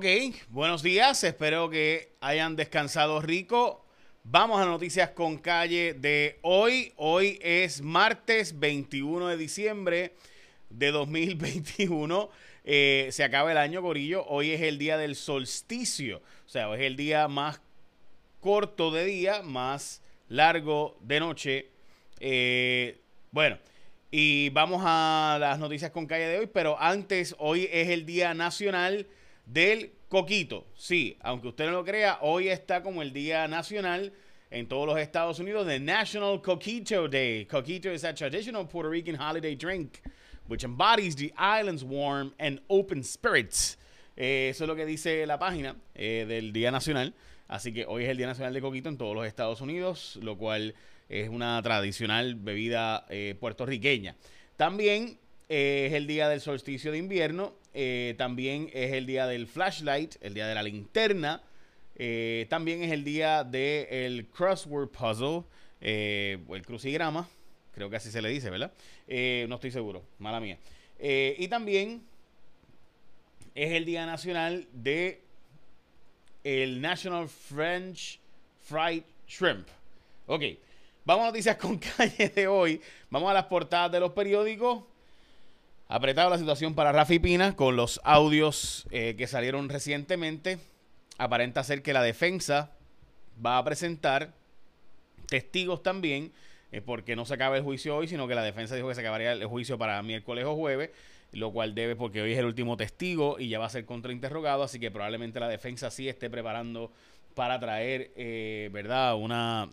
Ok, buenos días, espero que hayan descansado rico. Vamos a noticias con calle de hoy. Hoy es martes 21 de diciembre de 2021. Eh, se acaba el año, Corillo. Hoy es el día del solsticio. O sea, hoy es el día más corto de día, más largo de noche. Eh, bueno, y vamos a las noticias con calle de hoy. Pero antes, hoy es el día nacional del coquito. Sí, aunque usted no lo crea, hoy está como el Día Nacional en todos los Estados Unidos de National Coquito Day. Coquito is a traditional Puerto Rican holiday drink which embodies the island's warm and open spirits. Eh, eso es lo que dice la página eh, del Día Nacional. Así que hoy es el Día Nacional de Coquito en todos los Estados Unidos, lo cual es una tradicional bebida eh, puertorriqueña. También es el día del solsticio de invierno eh, también es el día del flashlight, el día de la linterna. Eh, también es el día del crossword puzzle, eh, o el crucigrama. Creo que así se le dice, ¿verdad? no estoy seguro, mala mía. y también es el día nacional de el National French Fried Shrimp. Ok, vamos a noticias con calle de hoy. Vamos a las portadas de los periódicos. Apretado la situación para Rafi Pina con los audios eh, que salieron recientemente. Aparenta ser que la defensa va a presentar testigos también, eh, porque no se acaba el juicio hoy, sino que la defensa dijo que se acabaría el juicio para miércoles o jueves, lo cual debe porque hoy es el último testigo y ya va a ser contrainterrogado, así que probablemente la defensa sí esté preparando para traer, eh, ¿verdad?, una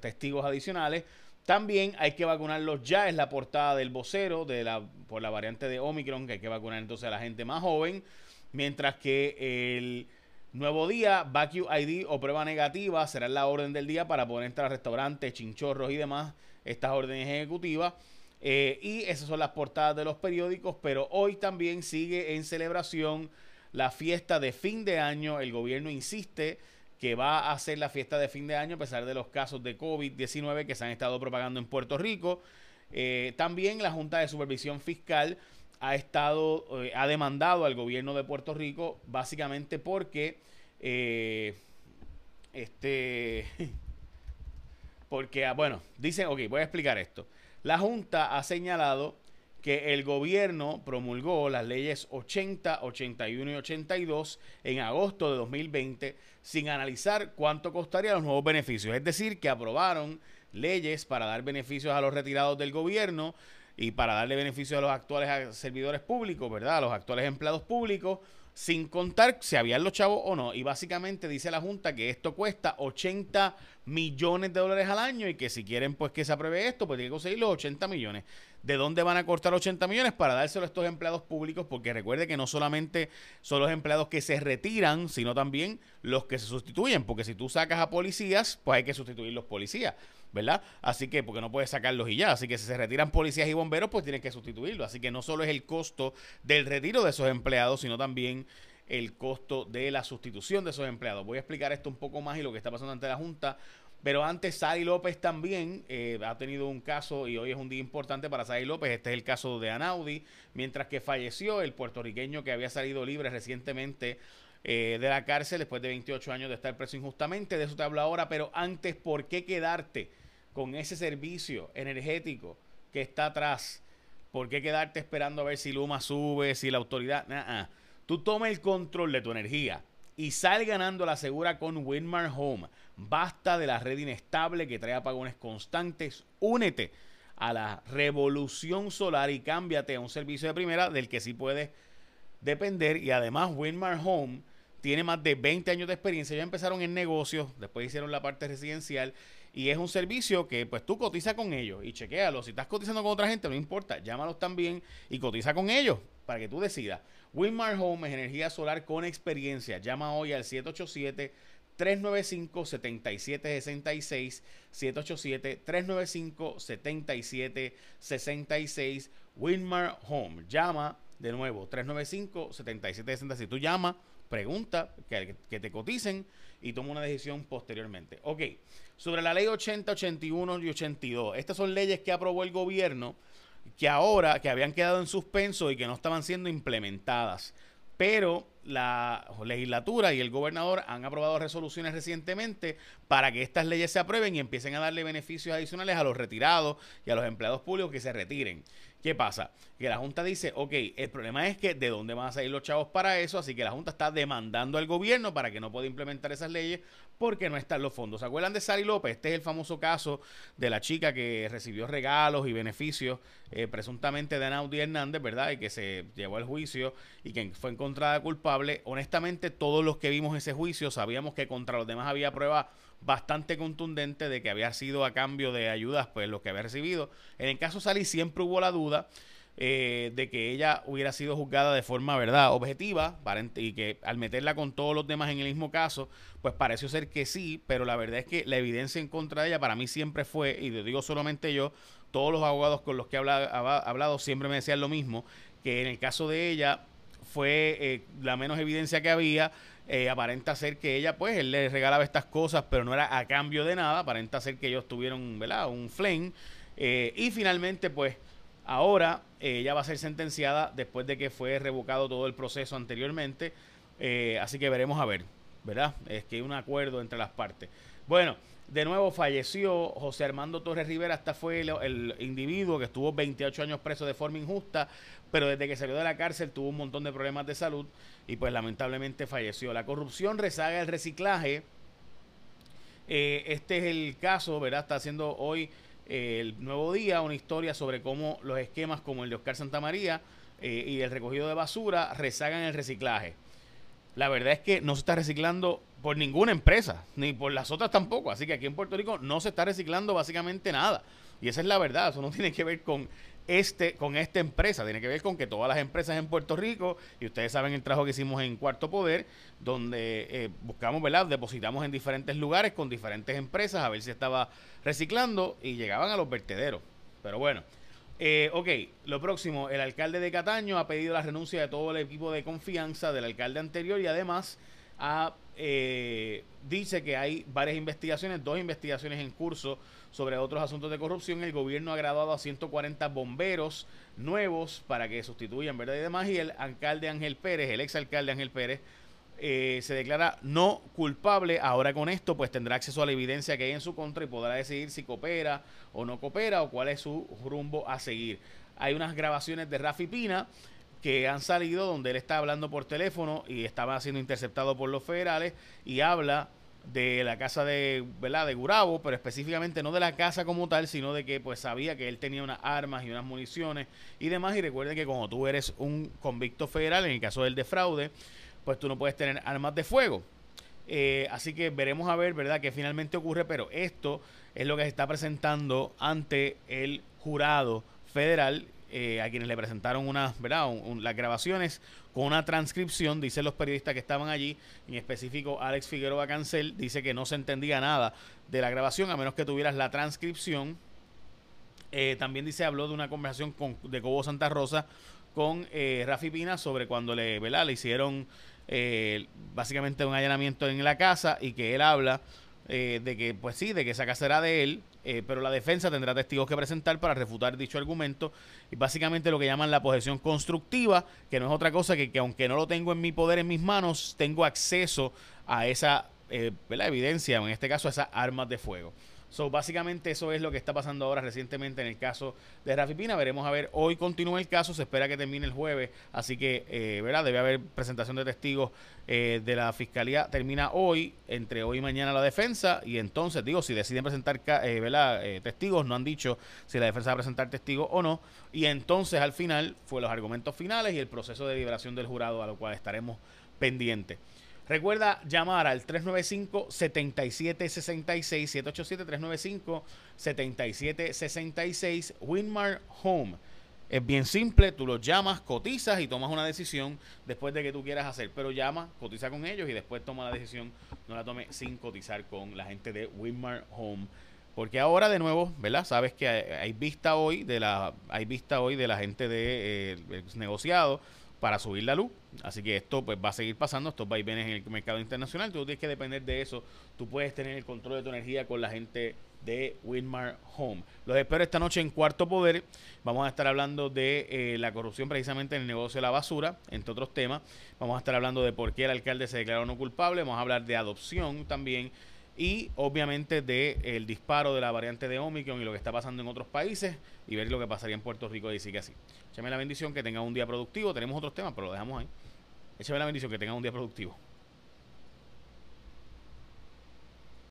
testigos adicionales. También hay que vacunarlos ya, es la portada del vocero de la, por la variante de Omicron, que hay que vacunar entonces a la gente más joven, mientras que el nuevo día, Vacu ID o prueba negativa será la orden del día para poder entrar a restaurantes, chinchorros y demás, estas órdenes ejecutivas. Eh, y esas son las portadas de los periódicos, pero hoy también sigue en celebración la fiesta de fin de año. El gobierno insiste que va a hacer la fiesta de fin de año a pesar de los casos de COVID-19 que se han estado propagando en Puerto Rico. Eh, también la Junta de Supervisión Fiscal ha estado, eh, ha demandado al gobierno de Puerto Rico básicamente porque, eh, este, porque, ah, bueno, dicen, ok, voy a explicar esto. La Junta ha señalado que el gobierno promulgó las leyes 80, 81 y 82 en agosto de 2020 sin analizar cuánto costarían los nuevos beneficios. Es decir, que aprobaron leyes para dar beneficios a los retirados del gobierno y para darle beneficios a los actuales servidores públicos, ¿verdad? A los actuales empleados públicos, sin contar si habían los chavos o no. Y básicamente dice la Junta que esto cuesta 80 millones de dólares al año y que si quieren pues que se apruebe esto, pues tiene que conseguir los 80 millones. ¿De dónde van a cortar 80 millones? Para dárselo a estos empleados públicos, porque recuerde que no solamente son los empleados que se retiran, sino también los que se sustituyen, porque si tú sacas a policías, pues hay que sustituir los policías. ¿Verdad? Así que, porque no puedes sacarlos y ya. Así que si se retiran policías y bomberos, pues tienes que sustituirlos. Así que no solo es el costo del retiro de esos empleados, sino también el costo de la sustitución de esos empleados. Voy a explicar esto un poco más y lo que está pasando ante la Junta. Pero antes, Sari López también eh, ha tenido un caso y hoy es un día importante para Sari López. Este es el caso de Anaudi, mientras que falleció el puertorriqueño que había salido libre recientemente eh, de la cárcel después de 28 años de estar preso injustamente. De eso te hablo ahora, pero antes, ¿por qué quedarte? Con ese servicio energético que está atrás. ¿Por qué quedarte esperando a ver si Luma sube, si la autoridad... Tú toma el control de tu energía y sal ganando la segura con Winmar Home. Basta de la red inestable que trae apagones constantes. Únete a la revolución solar y cámbiate a un servicio de primera del que sí puedes depender. Y además Winmar Home tiene más de 20 años de experiencia. Ya empezaron en negocios, después hicieron la parte residencial y es un servicio que pues tú cotiza con ellos y chequéalo. Si estás cotizando con otra gente, no importa, llámalos también y cotiza con ellos para que tú decidas. Winmar Home es energía solar con experiencia. Llama hoy al 787 395 7766 787 395 7766 Winmar Home. Llama de nuevo 395 7766. Tú llama, pregunta que, que te coticen y toma una decisión posteriormente. Ok, sobre la ley 80, 81 y 82. Estas son leyes que aprobó el gobierno que ahora, que habían quedado en suspenso y que no estaban siendo implementadas. Pero la legislatura y el gobernador han aprobado resoluciones recientemente para que estas leyes se aprueben y empiecen a darle beneficios adicionales a los retirados y a los empleados públicos que se retiren. ¿Qué pasa? Que la Junta dice, ok, el problema es que de dónde van a salir los chavos para eso, así que la Junta está demandando al gobierno para que no pueda implementar esas leyes porque no están los fondos. ¿Se acuerdan de Sari López? Este es el famoso caso de la chica que recibió regalos y beneficios eh, presuntamente de Anaudi Hernández, ¿verdad? Y que se llevó al juicio y que fue encontrada culpable. Honestamente, todos los que vimos ese juicio sabíamos que contra los demás había pruebas bastante contundente de que había sido a cambio de ayudas, pues lo que había recibido. En el caso Sally siempre hubo la duda eh, de que ella hubiera sido juzgada de forma, ¿verdad?, objetiva y que al meterla con todos los demás en el mismo caso, pues pareció ser que sí, pero la verdad es que la evidencia en contra de ella para mí siempre fue, y lo digo solamente yo, todos los abogados con los que he hablado, siempre me decían lo mismo, que en el caso de ella fue eh, la menos evidencia que había, eh, aparenta ser que ella, pues, él le regalaba estas cosas, pero no era a cambio de nada. Aparenta ser que ellos tuvieron, ¿verdad? Un flame. Eh, y finalmente, pues, ahora eh, ella va a ser sentenciada después de que fue revocado todo el proceso anteriormente. así que veremos a ver, ¿verdad? Es que hay un acuerdo entre las partes. Bueno, de nuevo falleció José Armando Torres Rivera. Esta fue el, individuo que estuvo 28 años preso de forma injusta, pero desde que salió de la cárcel tuvo un montón de problemas de salud y pues lamentablemente falleció. La corrupción rezaga el reciclaje. Eh, este es el caso, ¿verdad? Está haciendo hoy eh, el nuevo día una historia sobre cómo los esquemas como el de Oscar Santamaría eh, y el recogido de basura rezagan el reciclaje. La verdad es que no se está reciclando por ninguna empresa, ni por las otras tampoco. Así que aquí en Puerto Rico no se está reciclando básicamente nada. Y esa es la verdad. Eso no tiene que ver con este, con esta empresa. Tiene que ver con que todas las empresas en Puerto Rico, y ustedes saben el trabajo que hicimos en Cuarto Poder, donde eh, buscamos, ¿verdad? Depositamos en diferentes lugares con diferentes empresas a ver si estaba reciclando y llegaban a los vertederos. Pero bueno. Eh, ok, lo próximo, el alcalde de Cataño ha pedido la renuncia de todo el equipo de confianza del alcalde anterior y además eh, dice que hay varias investigaciones, dos investigaciones en curso sobre otros asuntos de corrupción. El gobierno ha graduado a 140 bomberos nuevos para que sustituyan, ¿verdad? Y demás. Y el alcalde Ángel Pérez, el exalcalde Ángel Pérez, eh, se declara no culpable. Ahora con esto, pues tendrá acceso a la evidencia que hay en su contra y podrá decidir si coopera o no coopera o cuál es su rumbo a seguir. Hay unas grabaciones de Rafi Pina que han salido donde él está hablando por teléfono y estaba siendo interceptado por los federales y habla de la casa de, ¿verdad? de Gurabo, pero específicamente no de la casa como tal, sino de que pues sabía que él tenía unas armas y unas municiones y demás. Y recuerden que cuando tú eres un convicto federal, en el caso del defraude, pues tú no puedes tener armas de fuego. Eh, así que veremos a ver, ¿verdad?, que finalmente ocurre, pero esto es lo que se está presentando ante el jurado federal eh, a quienes le presentaron una, ¿verdad? las grabaciones con una transcripción, dicen los periodistas que estaban allí, en específico Alex Figueroa Cancel, dice que no se entendía nada de la grabación a menos que tuvieras la transcripción. Eh, también dice, habló de una conversación con, de Cobo Santa Rosa con eh, Rafi Pina sobre cuando le, ¿verdad? le hicieron eh, básicamente un allanamiento en la casa y que él habla eh, de que, pues sí, de que esa casa era de él, eh, pero la defensa tendrá testigos que presentar para refutar dicho argumento y básicamente lo que llaman la posesión constructiva, que no es otra cosa que, que aunque no lo tengo en mi poder, en mis manos, tengo acceso a esa eh, evidencia, en este caso a esas armas de fuego. So, básicamente eso es lo que está pasando ahora recientemente en el caso de Rafi Pina. Veremos a ver, hoy continúa el caso, se espera que termine el jueves, así que, eh, ¿verdad? Debe haber presentación de testigos eh, de la fiscalía. Termina hoy, entre hoy y mañana la defensa, y entonces, digo, si deciden presentar, eh, ¿verdad? Eh, testigos, no han dicho si la defensa va a presentar testigos o no, y entonces al final fue los argumentos finales y el proceso de liberación del jurado, a lo cual estaremos pendientes. Recuerda llamar al 395-7766, 787-395-7766, Winmar Home. Es bien simple, tú los llamas, cotizas y tomas una decisión después de que tú quieras hacer. Pero llama, cotiza con ellos y después toma la decisión. No la tome sin cotizar con la gente de Winmar Home. Porque ahora de nuevo, ¿verdad? Sabes que hay, vista hoy de la hay vista hoy de la gente de eh, negociado para subir la luz. Así que esto pues va a seguir pasando, estos vaivenes en el mercado internacional. Tú tienes que depender de eso. Tú puedes tener el control de tu energía con la gente de Wilmar Home. Los espero esta noche en Cuarto Poder. Vamos a estar hablando de eh, la corrupción precisamente en el negocio de la basura, entre otros temas. Vamos a estar hablando de por qué el alcalde se declaró no culpable. Vamos a hablar de adopción también. Y obviamente de el disparo de la variante de Omicron y lo que está pasando en otros países y ver lo que pasaría en Puerto Rico y decir que así. Échame la bendición, que tenga un día productivo. Tenemos otros temas, pero lo dejamos ahí. Échame la bendición, que tenga un día productivo.